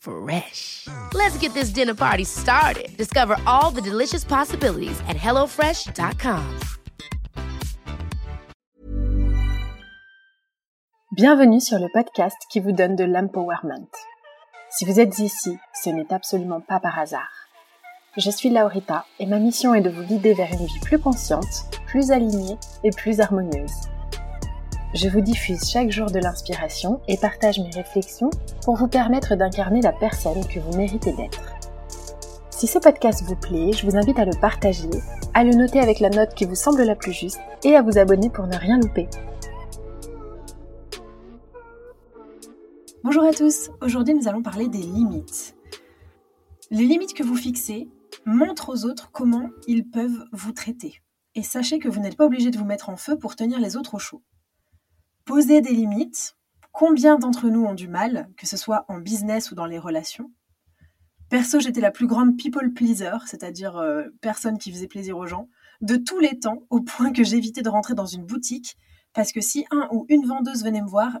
Fresh. Let's get this dinner party started. Discover all the delicious possibilities at hellofresh.com. Bienvenue sur le podcast qui vous donne de l'empowerment. Si vous êtes ici, ce n'est absolument pas par hasard. Je suis Laurita et ma mission est de vous guider vers une vie plus consciente, plus alignée et plus harmonieuse. Je vous diffuse chaque jour de l'inspiration et partage mes réflexions pour vous permettre d'incarner la personne que vous méritez d'être. Si ce podcast vous plaît, je vous invite à le partager, à le noter avec la note qui vous semble la plus juste et à vous abonner pour ne rien louper. Bonjour à tous, aujourd'hui nous allons parler des limites. Les limites que vous fixez montrent aux autres comment ils peuvent vous traiter. Et sachez que vous n'êtes pas obligé de vous mettre en feu pour tenir les autres au chaud. Poser des limites, combien d'entre nous ont du mal, que ce soit en business ou dans les relations? Perso, j'étais la plus grande people pleaser, c'est-à-dire euh, personne qui faisait plaisir aux gens, de tous les temps, au point que j'évitais de rentrer dans une boutique, parce que si un ou une vendeuse venait me voir,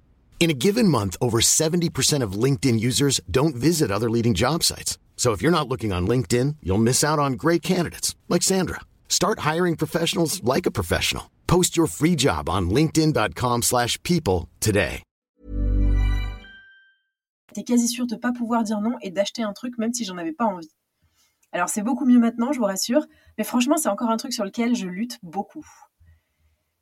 In a given month, over 70% of LinkedIn users don't visit other leading job sites. So if you're not looking on LinkedIn, you'll miss out on great candidates like Sandra. Start hiring professionals like a professional. Post your free job on linkedin.com/people slash people today. j'étais quasi sûre de pas pouvoir dire non et d'acheter un truc même si j'en avais pas envie. Alors c'est beaucoup mieux maintenant, je vous rassure, mais franchement c'est encore un truc sur lequel je lutte beaucoup.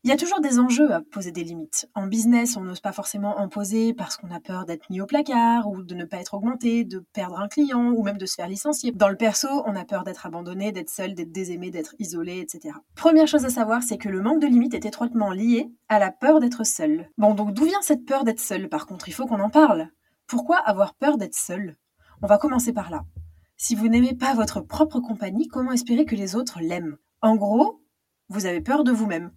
Il y a toujours des enjeux à poser des limites. En business, on n'ose pas forcément en poser parce qu'on a peur d'être mis au placard ou de ne pas être augmenté, de perdre un client ou même de se faire licencier. Dans le perso, on a peur d'être abandonné, d'être seul, d'être désaimé, d'être isolé, etc. Première chose à savoir, c'est que le manque de limites est étroitement lié à la peur d'être seul. Bon, donc d'où vient cette peur d'être seul Par contre, il faut qu'on en parle. Pourquoi avoir peur d'être seul? On va commencer par là. Si vous n'aimez pas votre propre compagnie, comment espérer que les autres l'aiment? En gros, vous avez peur de vous-même.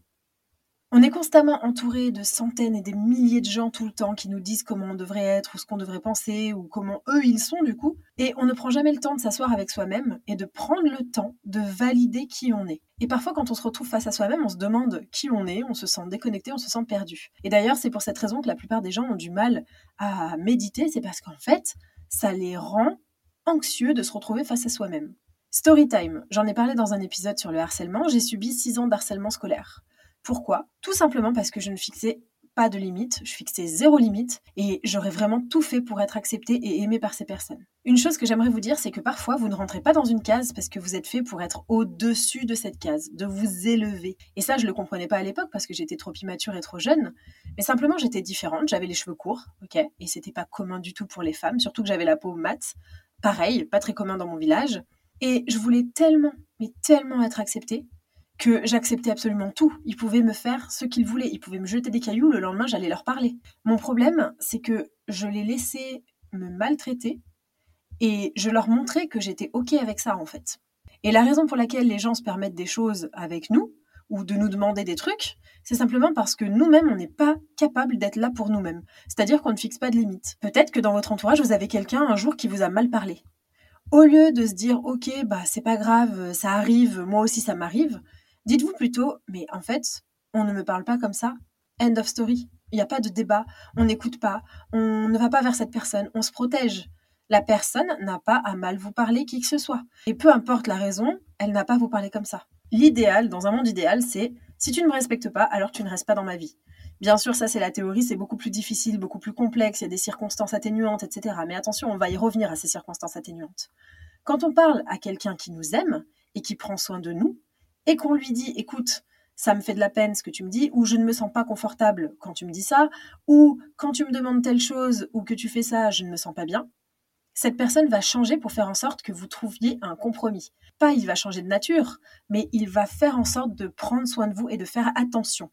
On est constamment entouré de centaines et des milliers de gens tout le temps qui nous disent comment on devrait être ou ce qu'on devrait penser ou comment eux ils sont du coup. Et on ne prend jamais le temps de s'asseoir avec soi-même et de prendre le temps de valider qui on est. Et parfois quand on se retrouve face à soi-même, on se demande qui on est, on se sent déconnecté, on se sent perdu. Et d'ailleurs c'est pour cette raison que la plupart des gens ont du mal à méditer, c'est parce qu'en fait ça les rend anxieux de se retrouver face à soi-même. Storytime, j'en ai parlé dans un épisode sur le harcèlement, j'ai subi 6 ans d'harcèlement scolaire. Pourquoi? Tout simplement parce que je ne fixais pas de limite, je fixais zéro limite et j'aurais vraiment tout fait pour être acceptée et aimée par ces personnes. Une chose que j'aimerais vous dire, c'est que parfois vous ne rentrez pas dans une case parce que vous êtes fait pour être au-dessus de cette case, de vous élever. Et ça, je le comprenais pas à l'époque parce que j'étais trop immature et trop jeune, mais simplement j'étais différente, j'avais les cheveux courts, ok, et c'était pas commun du tout pour les femmes, surtout que j'avais la peau mate, pareil, pas très commun dans mon village, et je voulais tellement, mais tellement être acceptée que j'acceptais absolument tout. Ils pouvaient me faire ce qu'ils voulaient. Ils pouvaient me jeter des cailloux, le lendemain j'allais leur parler. Mon problème, c'est que je les laissais me maltraiter et je leur montrais que j'étais OK avec ça en fait. Et la raison pour laquelle les gens se permettent des choses avec nous ou de nous demander des trucs, c'est simplement parce que nous-mêmes, on n'est pas capable d'être là pour nous-mêmes. C'est-à-dire qu'on ne fixe pas de limites. Peut-être que dans votre entourage, vous avez quelqu'un un jour qui vous a mal parlé. Au lieu de se dire, ok, bah c'est pas grave, ça arrive, moi aussi ça m'arrive, dites-vous plutôt, mais en fait, on ne me parle pas comme ça. End of story. Il n'y a pas de débat, on n'écoute pas, on ne va pas vers cette personne, on se protège. La personne n'a pas à mal vous parler qui que ce soit. Et peu importe la raison, elle n'a pas à vous parler comme ça. L'idéal, dans un monde idéal, c'est si tu ne me respectes pas, alors tu ne restes pas dans ma vie. Bien sûr, ça c'est la théorie, c'est beaucoup plus difficile, beaucoup plus complexe, il y a des circonstances atténuantes, etc. Mais attention, on va y revenir à ces circonstances atténuantes. Quand on parle à quelqu'un qui nous aime et qui prend soin de nous, et qu'on lui dit, écoute, ça me fait de la peine ce que tu me dis, ou je ne me sens pas confortable quand tu me dis ça, ou quand tu me demandes telle chose ou que tu fais ça, je ne me sens pas bien, cette personne va changer pour faire en sorte que vous trouviez un compromis. Pas il va changer de nature, mais il va faire en sorte de prendre soin de vous et de faire attention.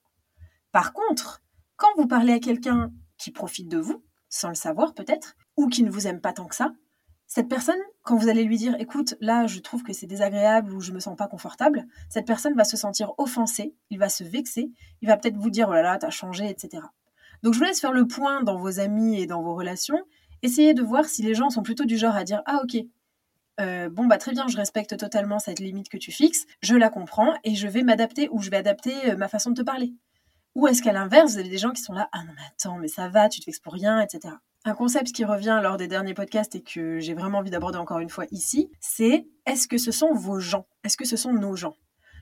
Par contre, quand vous parlez à quelqu'un qui profite de vous, sans le savoir peut-être, ou qui ne vous aime pas tant que ça, cette personne, quand vous allez lui dire écoute, là je trouve que c'est désagréable ou je me sens pas confortable, cette personne va se sentir offensée, il va se vexer, il va peut-être vous dire oh là là, t'as changé, etc. Donc je vous laisse faire le point dans vos amis et dans vos relations. Essayez de voir si les gens sont plutôt du genre à dire ah ok, euh, bon bah très bien, je respecte totalement cette limite que tu fixes, je la comprends et je vais m'adapter ou je vais adapter euh, ma façon de te parler. Ou est-ce qu'à l'inverse, vous avez des gens qui sont là ah non mais attends mais ça va, tu te fixes pour rien, etc. Un concept qui revient lors des derniers podcasts et que j'ai vraiment envie d'aborder encore une fois ici, c'est est-ce que ce sont vos gens? Est-ce que ce sont nos gens?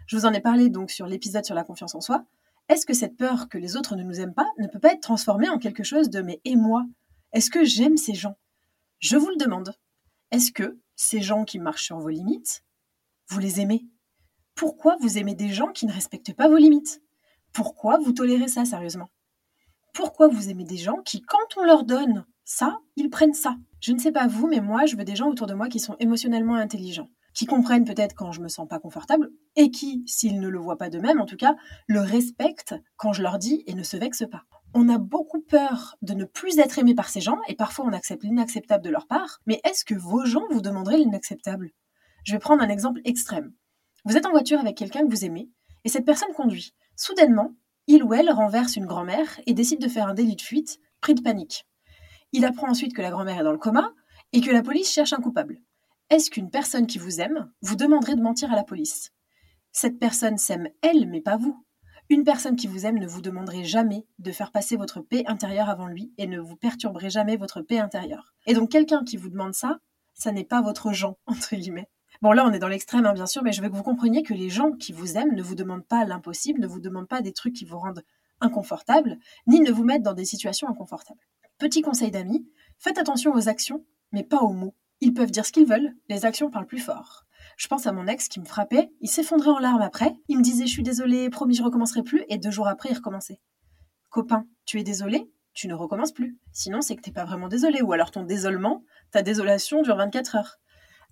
Je vous en ai parlé donc sur l'épisode sur la confiance en soi. Est-ce que cette peur que les autres ne nous aiment pas ne peut pas être transformée en quelque chose de mais et moi? Est-ce que j'aime ces gens? Je vous le demande. Est-ce que ces gens qui marchent sur vos limites, vous les aimez? Pourquoi vous aimez des gens qui ne respectent pas vos limites? Pourquoi vous tolérez ça sérieusement? Pourquoi vous aimez des gens qui, quand on leur donne ça, ils prennent ça. Je ne sais pas vous, mais moi, je veux des gens autour de moi qui sont émotionnellement intelligents, qui comprennent peut-être quand je me sens pas confortable, et qui, s'ils ne le voient pas d'eux-mêmes, en tout cas, le respectent quand je leur dis et ne se vexent pas. On a beaucoup peur de ne plus être aimé par ces gens, et parfois on accepte l'inacceptable de leur part, mais est-ce que vos gens vous demanderaient l'inacceptable? Je vais prendre un exemple extrême. Vous êtes en voiture avec quelqu'un que vous aimez, et cette personne conduit. Soudainement, il ou elle renverse une grand-mère et décide de faire un délit de fuite, pris de panique. Il apprend ensuite que la grand-mère est dans le coma et que la police cherche un coupable. Est-ce qu'une personne qui vous aime vous demanderait de mentir à la police? Cette personne s'aime elle, mais pas vous. Une personne qui vous aime ne vous demanderait jamais de faire passer votre paix intérieure avant lui et ne vous perturberait jamais votre paix intérieure. Et donc quelqu'un qui vous demande ça, ça n'est pas votre gens, entre guillemets. Bon, là, on est dans l'extrême, hein, bien sûr, mais je veux que vous compreniez que les gens qui vous aiment ne vous demandent pas l'impossible, ne vous demandent pas des trucs qui vous rendent inconfortable, ni ne vous mettent dans des situations inconfortables. Petit conseil d'amis, faites attention aux actions, mais pas aux mots. Ils peuvent dire ce qu'ils veulent, les actions parlent plus fort. Je pense à mon ex qui me frappait, il s'effondrait en larmes après, il me disait je suis désolé, promis je recommencerai plus, et deux jours après il recommençait. Copain, tu es désolé Tu ne recommences plus. Sinon c'est que t'es pas vraiment désolé, ou alors ton désolement, ta désolation dure 24 heures.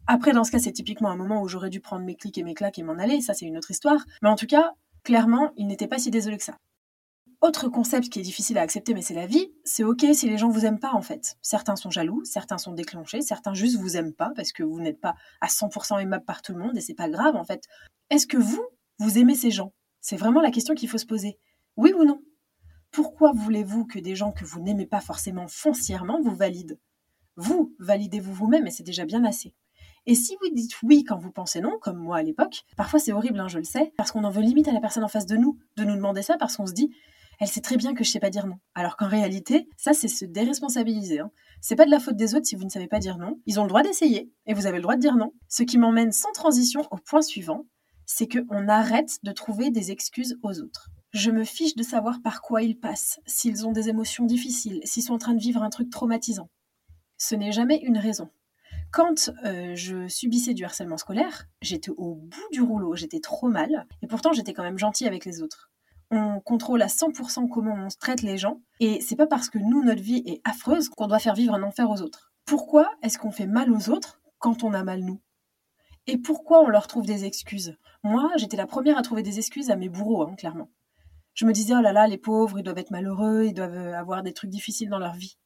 Après, dans ce cas, c'est typiquement un moment où j'aurais dû prendre mes clics et mes claques et m'en aller, ça c'est une autre histoire. Mais en tout cas, clairement, il n'était pas si désolé que ça. Autre concept qui est difficile à accepter, mais c'est la vie, c'est ok si les gens vous aiment pas en fait. Certains sont jaloux, certains sont déclenchés, certains juste vous aiment pas parce que vous n'êtes pas à 100% aimable par tout le monde et c'est pas grave en fait. Est-ce que vous, vous aimez ces gens? C'est vraiment la question qu'il faut se poser. Oui ou non? Pourquoi voulez-vous que des gens que vous n'aimez pas forcément foncièrement vous valident? Vous, validez-vous vous-même et c'est déjà bien assez. Et si vous dites oui quand vous pensez non, comme moi à l'époque, parfois c'est horrible, hein, je le sais, parce qu'on en veut limite à la personne en face de nous de nous demander ça parce qu'on se dit elle sait très bien que je sais pas dire non. Alors qu'en réalité, ça c'est se déresponsabiliser. Hein. C'est pas de la faute des autres si vous ne savez pas dire non. Ils ont le droit d'essayer et vous avez le droit de dire non. Ce qui m'emmène sans transition au point suivant, c'est qu'on arrête de trouver des excuses aux autres. Je me fiche de savoir par quoi ils passent, s'ils ont des émotions difficiles, s'ils sont en train de vivre un truc traumatisant. Ce n'est jamais une raison. Quand euh, je subissais du harcèlement scolaire, j'étais au bout du rouleau, j'étais trop mal, et pourtant j'étais quand même gentille avec les autres. On contrôle à 100% comment on traite les gens, et c'est pas parce que nous, notre vie est affreuse qu'on doit faire vivre un enfer aux autres. Pourquoi est-ce qu'on fait mal aux autres quand on a mal nous? Et pourquoi on leur trouve des excuses? Moi, j'étais la première à trouver des excuses à mes bourreaux, hein, clairement. Je me disais, oh là là, les pauvres, ils doivent être malheureux, ils doivent avoir des trucs difficiles dans leur vie.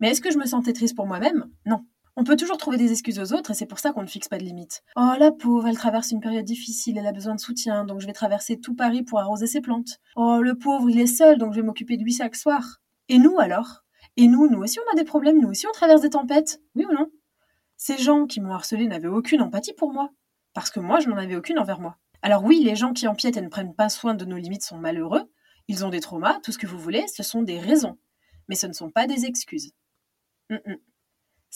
Mais est-ce que je me sentais triste pour moi-même? Non. On peut toujours trouver des excuses aux autres et c'est pour ça qu'on ne fixe pas de limite. Oh la pauvre, elle traverse une période difficile, elle a besoin de soutien, donc je vais traverser tout Paris pour arroser ses plantes. Oh le pauvre, il est seul, donc je vais m'occuper de lui chaque soir. Et nous alors? Et nous, nous aussi on a des problèmes, nous aussi on traverse des tempêtes, oui ou non? Ces gens qui m'ont harcelé n'avaient aucune empathie pour moi, parce que moi je n'en avais aucune envers moi. Alors oui, les gens qui empiètent et ne prennent pas soin de nos limites sont malheureux, ils ont des traumas, tout ce que vous voulez, ce sont des raisons, mais ce ne sont pas des excuses.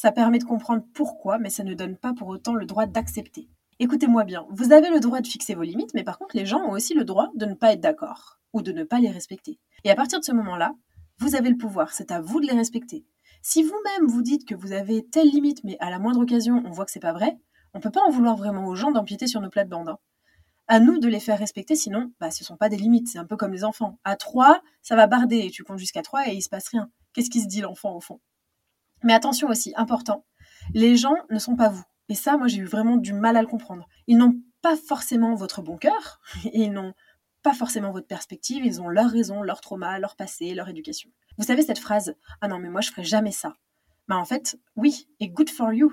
Ça permet de comprendre pourquoi, mais ça ne donne pas pour autant le droit d'accepter. Écoutez-moi bien, vous avez le droit de fixer vos limites, mais par contre, les gens ont aussi le droit de ne pas être d'accord ou de ne pas les respecter. Et à partir de ce moment-là, vous avez le pouvoir, c'est à vous de les respecter. Si vous-même vous dites que vous avez telle limite, mais à la moindre occasion, on voit que c'est pas vrai, on ne peut pas en vouloir vraiment aux gens d'empiéter sur nos plates-bandes. Hein. À nous de les faire respecter, sinon, bah, ce ne sont pas des limites, c'est un peu comme les enfants. À 3, ça va barder, et tu comptes jusqu'à 3 et il se passe rien. Qu'est-ce qui se dit l'enfant au fond? Mais attention aussi, important, les gens ne sont pas vous. Et ça, moi, j'ai eu vraiment du mal à le comprendre. Ils n'ont pas forcément votre bon cœur, et ils n'ont pas forcément votre perspective, ils ont leur raison, leur trauma, leur passé, leur éducation. Vous savez cette phrase Ah non, mais moi, je ferai jamais ça. Bah, en fait, oui, et good for you.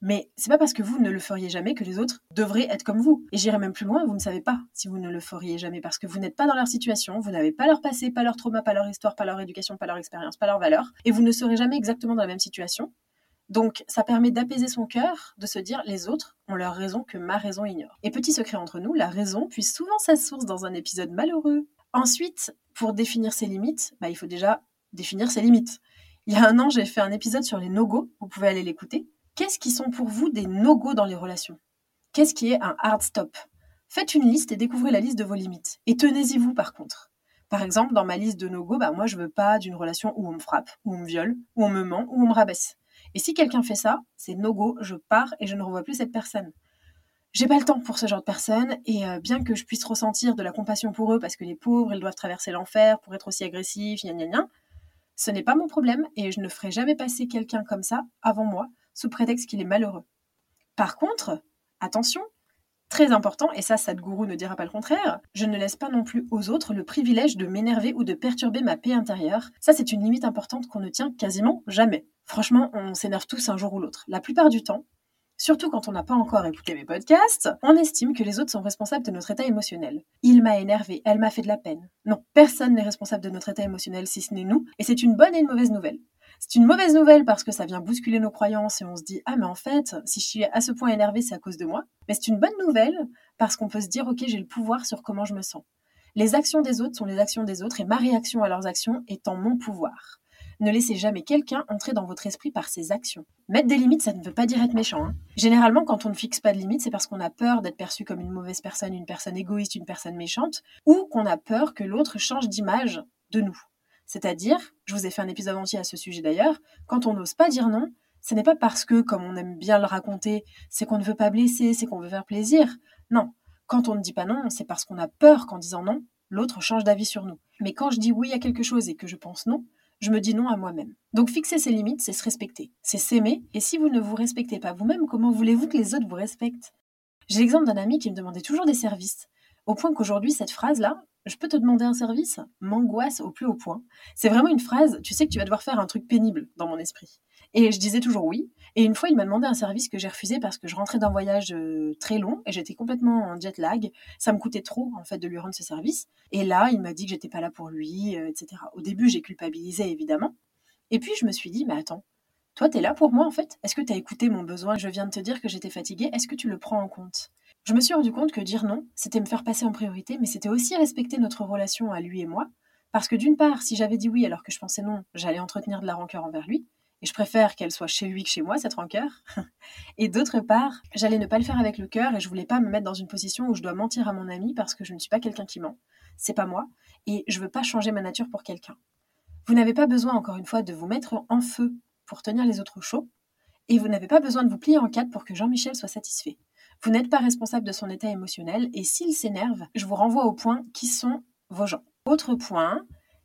Mais c'est pas parce que vous ne le feriez jamais que les autres devraient être comme vous. Et j'irai même plus loin, vous ne savez pas si vous ne le feriez jamais parce que vous n'êtes pas dans leur situation, vous n'avez pas leur passé, pas leur trauma, pas leur histoire, pas leur éducation, pas leur expérience, pas leur valeur, et vous ne serez jamais exactement dans la même situation. Donc ça permet d'apaiser son cœur, de se dire les autres ont leur raison que ma raison ignore. Et petit secret entre nous, la raison puise souvent sa source dans un épisode malheureux. Ensuite, pour définir ses limites, bah, il faut déjà définir ses limites. Il y a un an, j'ai fait un épisode sur les no-go, vous pouvez aller l'écouter. Qu'est-ce qui sont pour vous des no-go dans les relations? Qu'est-ce qui est un hard stop? Faites une liste et découvrez la liste de vos limites. Et tenez-y vous par contre. Par exemple, dans ma liste de no-go, bah, moi je veux pas d'une relation où on me frappe, où on me viole, où on me ment, où on me rabaisse. Et si quelqu'un fait ça, c'est no-go, je pars et je ne revois plus cette personne. J'ai pas le temps pour ce genre de personnes et euh, bien que je puisse ressentir de la compassion pour eux parce que les pauvres, ils doivent traverser l'enfer pour être aussi agressifs, gna gna gna, ce n'est pas mon problème et je ne ferai jamais passer quelqu'un comme ça avant moi sous prétexte qu'il est malheureux. Par contre, attention, très important, et ça Sadhguru ne dira pas le contraire, je ne laisse pas non plus aux autres le privilège de m'énerver ou de perturber ma paix intérieure. Ça c'est une limite importante qu'on ne tient quasiment jamais. Franchement, on s'énerve tous un jour ou l'autre. La plupart du temps, Surtout quand on n'a pas encore écouté mes podcasts, on estime que les autres sont responsables de notre état émotionnel. Il m'a énervé, elle m'a fait de la peine. Non, personne n'est responsable de notre état émotionnel si ce n'est nous, et c'est une bonne et une mauvaise nouvelle. C'est une mauvaise nouvelle parce que ça vient bousculer nos croyances et on se dit ah mais en fait si je suis à ce point énervé c'est à cause de moi. Mais c'est une bonne nouvelle parce qu'on peut se dire ok j'ai le pouvoir sur comment je me sens. Les actions des autres sont les actions des autres et ma réaction à leurs actions est en mon pouvoir. Ne laissez jamais quelqu'un entrer dans votre esprit par ses actions. Mettre des limites, ça ne veut pas dire être méchant. Hein. Généralement, quand on ne fixe pas de limites, c'est parce qu'on a peur d'être perçu comme une mauvaise personne, une personne égoïste, une personne méchante, ou qu'on a peur que l'autre change d'image de nous. C'est-à-dire, je vous ai fait un épisode entier à ce sujet d'ailleurs, quand on n'ose pas dire non, ce n'est pas parce que, comme on aime bien le raconter, c'est qu'on ne veut pas blesser, c'est qu'on veut faire plaisir. Non, quand on ne dit pas non, c'est parce qu'on a peur qu'en disant non, l'autre change d'avis sur nous. Mais quand je dis oui à quelque chose et que je pense non, je me dis non à moi-même. Donc fixer ses limites, c'est se respecter, c'est s'aimer, et si vous ne vous respectez pas vous-même, comment voulez-vous que les autres vous respectent? J'ai l'exemple d'un ami qui me demandait toujours des services, au point qu'aujourd'hui, cette phrase-là, je peux te demander un service? M'angoisse au plus haut point. C'est vraiment une phrase, tu sais que tu vas devoir faire un truc pénible dans mon esprit. Et je disais toujours oui. Et une fois, il m'a demandé un service que j'ai refusé parce que je rentrais d'un voyage euh, très long et j'étais complètement en jet lag. Ça me coûtait trop, en fait, de lui rendre ce service. Et là, il m'a dit que j'étais pas là pour lui, euh, etc. Au début, j'ai culpabilisé, évidemment. Et puis, je me suis dit, mais attends, toi, tu es là pour moi, en fait? Est-ce que tu as écouté mon besoin? Je viens de te dire que j'étais fatiguée. Est-ce que tu le prends en compte? Je me suis rendu compte que dire non, c'était me faire passer en priorité, mais c'était aussi respecter notre relation à lui et moi. Parce que d'une part, si j'avais dit oui alors que je pensais non, j'allais entretenir de la rancœur envers lui. Et je préfère qu'elle soit chez lui que chez moi, cette rancœur. et d'autre part, j'allais ne pas le faire avec le cœur et je voulais pas me mettre dans une position où je dois mentir à mon ami parce que je ne suis pas quelqu'un qui ment. C'est pas moi. Et je veux pas changer ma nature pour quelqu'un. Vous n'avez pas besoin, encore une fois, de vous mettre en feu pour tenir les autres chauds. Et vous n'avez pas besoin de vous plier en quatre pour que Jean-Michel soit satisfait. Vous n'êtes pas responsable de son état émotionnel et s'il s'énerve, je vous renvoie au point qui sont vos gens. Autre point,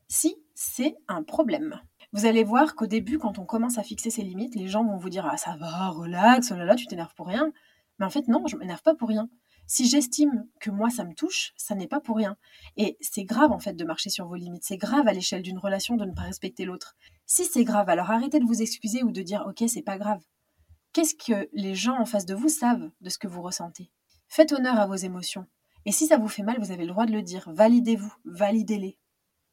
si c'est un problème. Vous allez voir qu'au début, quand on commence à fixer ses limites, les gens vont vous dire Ah, ça va, relax, oh là là, tu t'énerves pour rien. Mais en fait, non, je m'énerve pas pour rien. Si j'estime que moi ça me touche, ça n'est pas pour rien. Et c'est grave en fait de marcher sur vos limites. C'est grave à l'échelle d'une relation de ne pas respecter l'autre. Si c'est grave, alors arrêtez de vous excuser ou de dire ok, c'est pas grave. Qu'est-ce que les gens en face de vous savent de ce que vous ressentez? Faites honneur à vos émotions. Et si ça vous fait mal, vous avez le droit de le dire. Validez-vous, validez-les.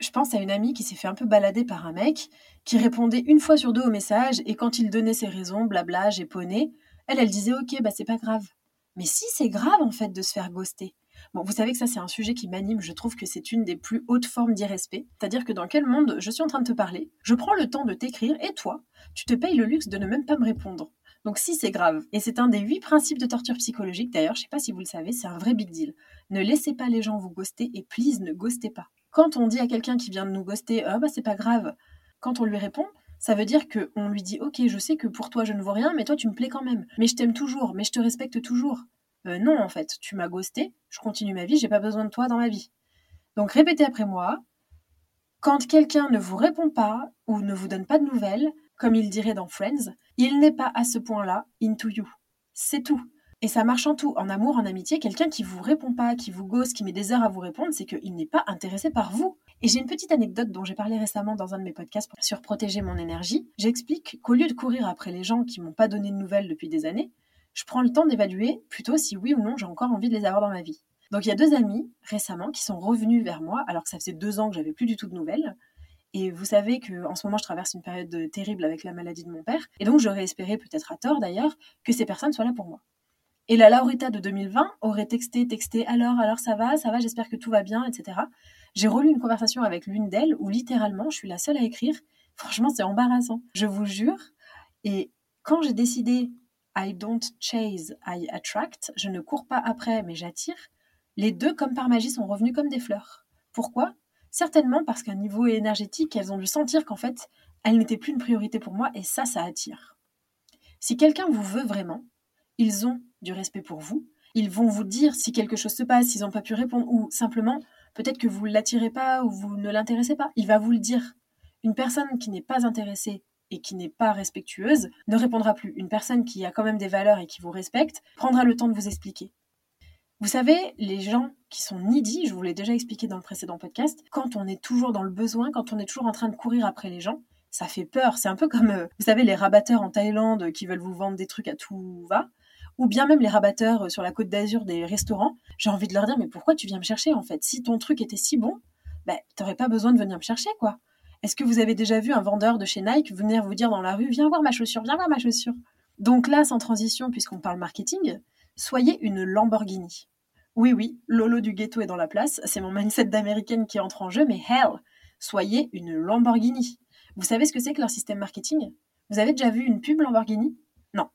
Je pense à une amie qui s'est fait un peu balader par un mec, qui répondait une fois sur deux au message, et quand il donnait ses raisons, blabla, j'ai poney, elle, elle disait ok, bah c'est pas grave. Mais si c'est grave en fait de se faire ghoster. Bon, vous savez que ça c'est un sujet qui m'anime, je trouve que c'est une des plus hautes formes d'irrespect. C'est-à-dire que dans quel monde je suis en train de te parler, je prends le temps de t'écrire, et toi, tu te payes le luxe de ne même pas me répondre. Donc si c'est grave, et c'est un des huit principes de torture psychologique, d'ailleurs, je sais pas si vous le savez, c'est un vrai big deal. Ne laissez pas les gens vous ghoster et please ne ghostez pas. Quand on dit à quelqu'un qui vient de nous ghoster, ah bah c'est pas grave, quand on lui répond, ça veut dire qu'on lui dit, ok, je sais que pour toi je ne vaux rien, mais toi tu me plais quand même. Mais je t'aime toujours, mais je te respecte toujours. Euh, non, en fait, tu m'as ghosté, je continue ma vie, j'ai pas besoin de toi dans ma vie. Donc répétez après moi. Quand quelqu'un ne vous répond pas ou ne vous donne pas de nouvelles, comme il dirait dans Friends, il n'est pas à ce point-là into you. C'est tout. Et ça marche en tout, en amour, en amitié. Quelqu'un qui vous répond pas, qui vous gosse, qui met des heures à vous répondre, c'est qu'il n'est pas intéressé par vous. Et j'ai une petite anecdote dont j'ai parlé récemment dans un de mes podcasts sur protéger mon énergie. J'explique qu'au lieu de courir après les gens qui m'ont pas donné de nouvelles depuis des années, je prends le temps d'évaluer plutôt si oui ou non j'ai encore envie de les avoir dans ma vie. Donc il y a deux amis récemment qui sont revenus vers moi alors que ça faisait deux ans que j'avais plus du tout de nouvelles et vous savez qu'en ce moment, je traverse une période terrible avec la maladie de mon père. Et donc, j'aurais espéré, peut-être à tort d'ailleurs, que ces personnes soient là pour moi. Et la Laurita de 2020 aurait texté, texté, alors, alors ça va, ça va, j'espère que tout va bien, etc. J'ai relu une conversation avec l'une d'elles où littéralement, je suis la seule à écrire. Franchement, c'est embarrassant. Je vous jure. Et quand j'ai décidé I don't chase, I attract, je ne cours pas après, mais j'attire, les deux, comme par magie, sont revenus comme des fleurs. Pourquoi? Certainement parce qu'à un niveau énergétique, elles ont dû sentir qu'en fait, elles n'étaient plus une priorité pour moi et ça, ça attire. Si quelqu'un vous veut vraiment, ils ont du respect pour vous. Ils vont vous dire si quelque chose se passe, s'ils n'ont pas pu répondre ou simplement peut-être que vous ne l'attirez pas ou vous ne l'intéressez pas. Il va vous le dire. Une personne qui n'est pas intéressée et qui n'est pas respectueuse ne répondra plus. Une personne qui a quand même des valeurs et qui vous respecte prendra le temps de vous expliquer. Vous savez, les gens qui sont needy, je vous l'ai déjà expliqué dans le précédent podcast, quand on est toujours dans le besoin, quand on est toujours en train de courir après les gens, ça fait peur. C'est un peu comme, euh, vous savez, les rabatteurs en Thaïlande qui veulent vous vendre des trucs à tout va, ou bien même les rabatteurs euh, sur la côte d'Azur des restaurants. J'ai envie de leur dire, mais pourquoi tu viens me chercher en fait? Si ton truc était si bon, ben, t'aurais pas besoin de venir me chercher, quoi. Est-ce que vous avez déjà vu un vendeur de chez Nike venir vous dire dans la rue, viens voir ma chaussure, viens voir ma chaussure Donc là, sans transition, puisqu'on parle marketing, soyez une Lamborghini. Oui, oui, Lolo du ghetto est dans la place. C'est mon mindset d'américaine qui entre en jeu, mais hell, soyez une Lamborghini. Vous savez ce que c'est que leur système marketing? Vous avez déjà vu une pub Lamborghini? Non,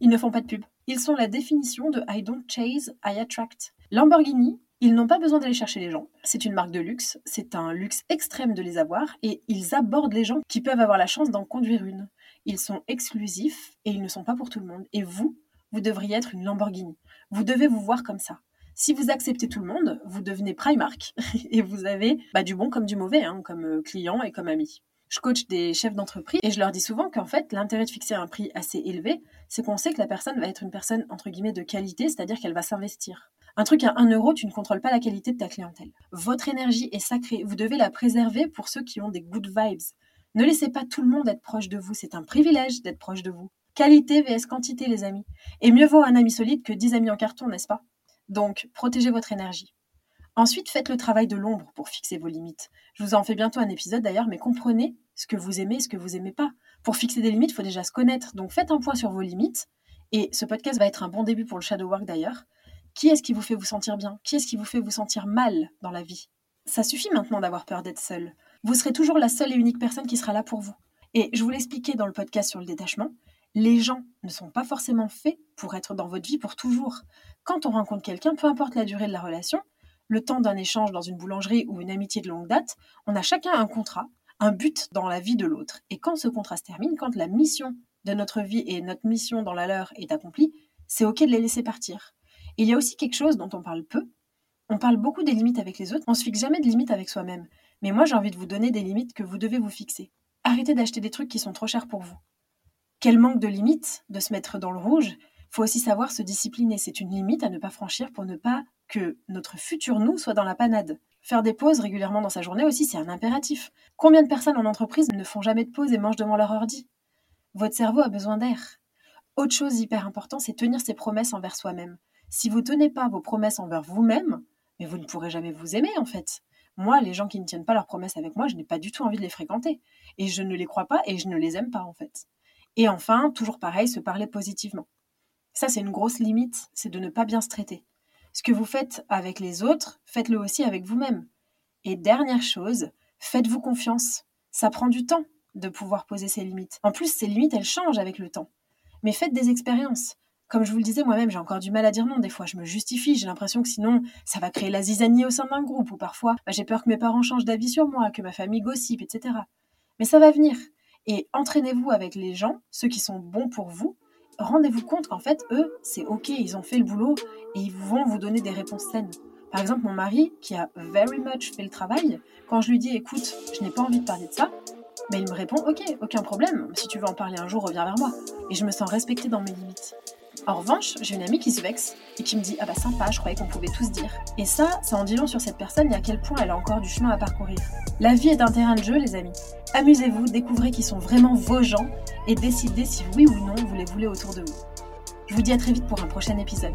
ils ne font pas de pub. Ils sont la définition de I don't chase, I attract. Lamborghini, ils n'ont pas besoin d'aller chercher les gens. C'est une marque de luxe, c'est un luxe extrême de les avoir, et ils abordent les gens qui peuvent avoir la chance d'en conduire une. Ils sont exclusifs et ils ne sont pas pour tout le monde. Et vous, vous devriez être une Lamborghini. Vous devez vous voir comme ça. Si vous acceptez tout le monde, vous devenez Primark et vous avez bah, du bon comme du mauvais, hein, comme euh, client et comme ami. Je coach des chefs d'entreprise et je leur dis souvent qu'en fait, l'intérêt de fixer un prix assez élevé, c'est qu'on sait que la personne va être une personne de qualité, c'est-à-dire qu'elle va s'investir. Un truc à 1 euro, tu ne contrôles pas la qualité de ta clientèle. Votre énergie est sacrée, vous devez la préserver pour ceux qui ont des good vibes. Ne laissez pas tout le monde être proche de vous, c'est un privilège d'être proche de vous. Qualité vs quantité, les amis. Et mieux vaut un ami solide que 10 amis en carton, n'est-ce pas? Donc, protégez votre énergie. Ensuite, faites le travail de l'ombre pour fixer vos limites. Je vous en fais bientôt un épisode d'ailleurs, mais comprenez ce que vous aimez et ce que vous aimez pas. Pour fixer des limites, il faut déjà se connaître. Donc, faites un point sur vos limites. Et ce podcast va être un bon début pour le shadow work d'ailleurs. Qui est-ce qui vous fait vous sentir bien? Qui est-ce qui vous fait vous sentir mal dans la vie? Ça suffit maintenant d'avoir peur d'être seul. Vous serez toujours la seule et unique personne qui sera là pour vous. Et je vous l'expliquais dans le podcast sur le détachement, les gens ne sont pas forcément faits pour être dans votre vie pour toujours. Quand on rencontre quelqu'un, peu importe la durée de la relation, le temps d'un échange dans une boulangerie ou une amitié de longue date, on a chacun un contrat, un but dans la vie de l'autre. Et quand ce contrat se termine, quand la mission de notre vie et notre mission dans la leur est accomplie, c'est ok de les laisser partir. il y a aussi quelque chose dont on parle peu. On parle beaucoup des limites avec les autres, on se fixe jamais de limites avec soi-même. Mais moi j'ai envie de vous donner des limites que vous devez vous fixer. Arrêtez d'acheter des trucs qui sont trop chers pour vous. Quel manque de limites de se mettre dans le rouge faut aussi savoir se discipliner. C'est une limite à ne pas franchir pour ne pas que notre futur nous soit dans la panade. Faire des pauses régulièrement dans sa journée aussi, c'est un impératif. Combien de personnes en entreprise ne font jamais de pause et mangent devant leur ordi? Votre cerveau a besoin d'air. Autre chose hyper importante, c'est tenir ses promesses envers soi-même. Si vous ne tenez pas vos promesses envers vous-même, vous ne pourrez jamais vous aimer en fait. Moi, les gens qui ne tiennent pas leurs promesses avec moi, je n'ai pas du tout envie de les fréquenter. Et je ne les crois pas et je ne les aime pas en fait. Et enfin, toujours pareil, se parler positivement. Ça, c'est une grosse limite, c'est de ne pas bien se traiter. Ce que vous faites avec les autres, faites-le aussi avec vous-même. Et dernière chose, faites-vous confiance. Ça prend du temps de pouvoir poser ses limites. En plus, ces limites, elles changent avec le temps. Mais faites des expériences. Comme je vous le disais moi-même, j'ai encore du mal à dire non. Des fois, je me justifie. J'ai l'impression que sinon, ça va créer la zizanie au sein d'un groupe. Ou parfois, bah, j'ai peur que mes parents changent d'avis sur moi, que ma famille gossipe, etc. Mais ça va venir. Et entraînez-vous avec les gens, ceux qui sont bons pour vous, rendez-vous compte qu'en fait, eux, c'est OK, ils ont fait le boulot et ils vont vous donner des réponses saines. Par exemple, mon mari, qui a very much fait le travail, quand je lui dis écoute, je n'ai pas envie de parler de ça, mais il me répond ok, aucun problème, si tu veux en parler un jour, reviens vers moi. Et je me sens respectée dans mes limites. En revanche, j'ai une amie qui se vexe et qui me dit Ah bah sympa, je croyais qu'on pouvait tous dire. Et ça, ça en dit long sur cette personne et à quel point elle a encore du chemin à parcourir. La vie est un terrain de jeu, les amis. Amusez-vous, découvrez qui sont vraiment vos gens et décidez si oui ou non vous les voulez autour de vous. Je vous dis à très vite pour un prochain épisode.